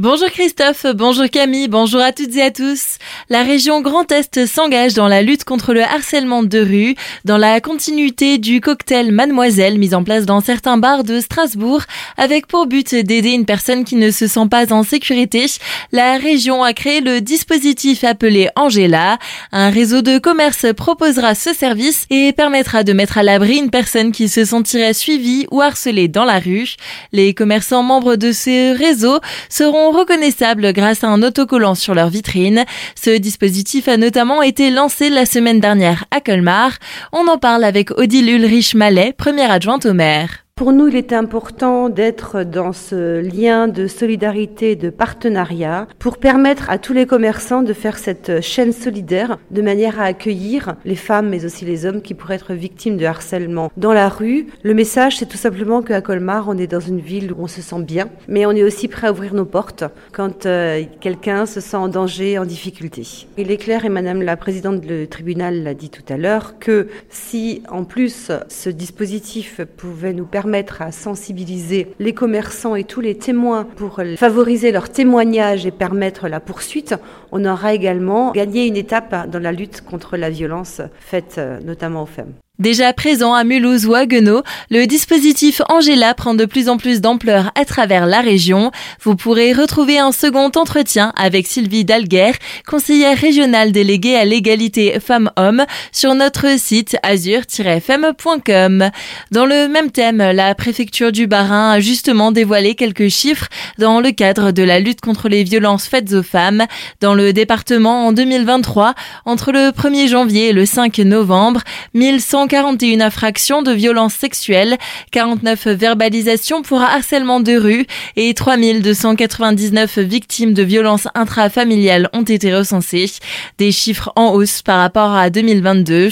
Bonjour Christophe, bonjour Camille, bonjour à toutes et à tous. La région Grand Est s'engage dans la lutte contre le harcèlement de rue, dans la continuité du cocktail Mademoiselle mis en place dans certains bars de Strasbourg, avec pour but d'aider une personne qui ne se sent pas en sécurité. La région a créé le dispositif appelé Angela. Un réseau de commerce proposera ce service et permettra de mettre à l'abri une personne qui se sentirait suivie ou harcelée dans la rue. Les commerçants membres de ce réseau seront reconnaissables grâce à un autocollant sur leur vitrine. Ce dispositif a notamment été lancé la semaine dernière à Colmar. On en parle avec Odile Ulrich Mallet, première adjointe au maire. Pour nous, il est important d'être dans ce lien de solidarité, de partenariat, pour permettre à tous les commerçants de faire cette chaîne solidaire de manière à accueillir les femmes, mais aussi les hommes qui pourraient être victimes de harcèlement dans la rue. Le message, c'est tout simplement qu'à Colmar, on est dans une ville où on se sent bien, mais on est aussi prêt à ouvrir nos portes quand euh, quelqu'un se sent en danger, en difficulté. Il est clair, et Madame la Présidente du tribunal l'a dit tout à l'heure, que si en plus ce dispositif pouvait nous permettre permettre à sensibiliser les commerçants et tous les témoins pour favoriser leur témoignage et permettre la poursuite, on aura également gagné une étape dans la lutte contre la violence faite euh, notamment aux femmes. Déjà présent à Mulhouse ou à Guenot, le dispositif Angela prend de plus en plus d'ampleur à travers la région. Vous pourrez retrouver un second entretien avec Sylvie Dalguer, conseillère régionale déléguée à l'égalité femmes-hommes, sur notre site azur-fm.com. Dans le même thème, la préfecture du Bas-Rhin a justement dévoilé quelques chiffres dans le cadre de la lutte contre les violences faites aux femmes. Dans le département en 2023, entre le 1er janvier et le 5 novembre, 1100 41 infractions de violences sexuelles, 49 verbalisations pour harcèlement de rue et 3299 victimes de violences intrafamiliales ont été recensées. Des chiffres en hausse par rapport à 2022.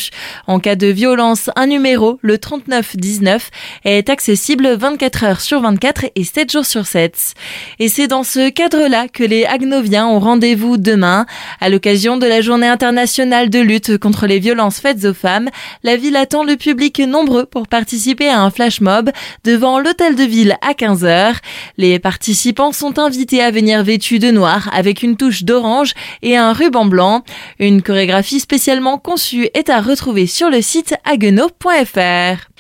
En cas de violence, un numéro, le 3919, est accessible 24 heures sur 24 et 7 jours sur 7. Et c'est dans ce cadre-là que les Agnoviens ont rendez-vous demain. À l'occasion de la journée internationale de lutte contre les violences faites aux femmes, la ville a attend le public nombreux pour participer à un flash mob devant l'hôtel de ville à 15h. Les participants sont invités à venir vêtus de noir avec une touche d'orange et un ruban blanc. Une chorégraphie spécialement conçue est à retrouver sur le site aguenot.fr.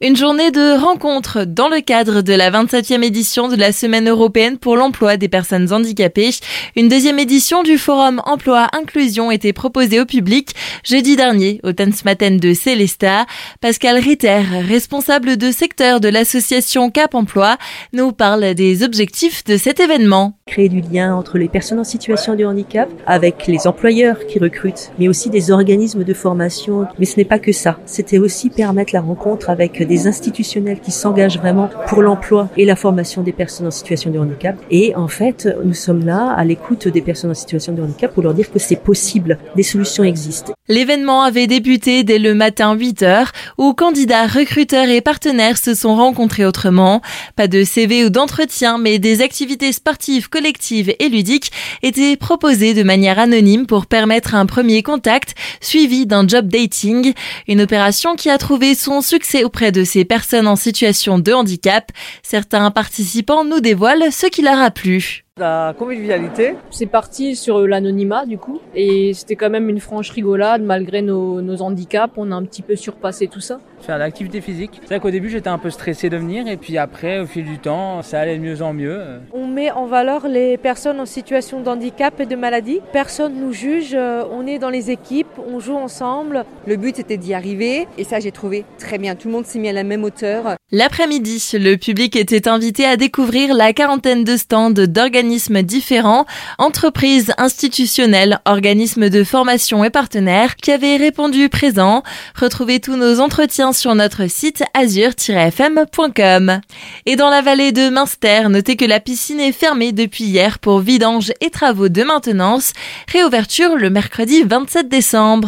Une journée de rencontres dans le cadre de la 27e édition de la Semaine européenne pour l'emploi des personnes handicapées. Une deuxième édition du Forum Emploi Inclusion était proposée au public jeudi dernier au Tanzmatten de Célesta. Pascal Ritter, responsable de secteur de l'association Cap Emploi, nous parle des objectifs de cet événement. Créer du lien entre les personnes en situation de handicap avec les employeurs qui recrutent, mais aussi des organismes de formation. Mais ce n'est pas que ça. C'était aussi permettre la rencontre avec des institutionnels qui s'engagent vraiment pour l'emploi et la formation des personnes en situation de handicap. Et en fait, nous sommes là à l'écoute des personnes en situation de handicap pour leur dire que c'est possible, des solutions existent. L'événement avait débuté dès le matin 8 heures où candidats, recruteurs et partenaires se sont rencontrés autrement. Pas de CV ou d'entretien, mais des activités sportives, collectives et ludiques étaient proposées de manière anonyme pour permettre un premier contact suivi d'un job dating. Une opération qui a trouvé son succès auprès de ces personnes en situation de handicap. Certains participants nous dévoilent ce qui leur a plu. La convivialité. C'est parti sur l'anonymat du coup et c'était quand même une franche rigolade malgré nos, nos handicaps. On a un petit peu surpassé tout ça faire de l'activité physique. C'est vrai qu'au début j'étais un peu stressé de venir et puis après au fil du temps ça allait de mieux en mieux. On met en valeur les personnes en situation de handicap et de maladie. Personne nous juge, euh, on est dans les équipes, on joue ensemble. Le but était d'y arriver et ça j'ai trouvé très bien. Tout le monde s'est mis à la même hauteur. L'après-midi, le public était invité à découvrir la quarantaine de stands différents, entreprises institutionnelles, organismes de formation et partenaires qui avaient répondu présents. Retrouvez tous nos entretiens sur notre site azur-fm.com. Et dans la vallée de Münster, notez que la piscine est fermée depuis hier pour vidange et travaux de maintenance. Réouverture le mercredi 27 décembre.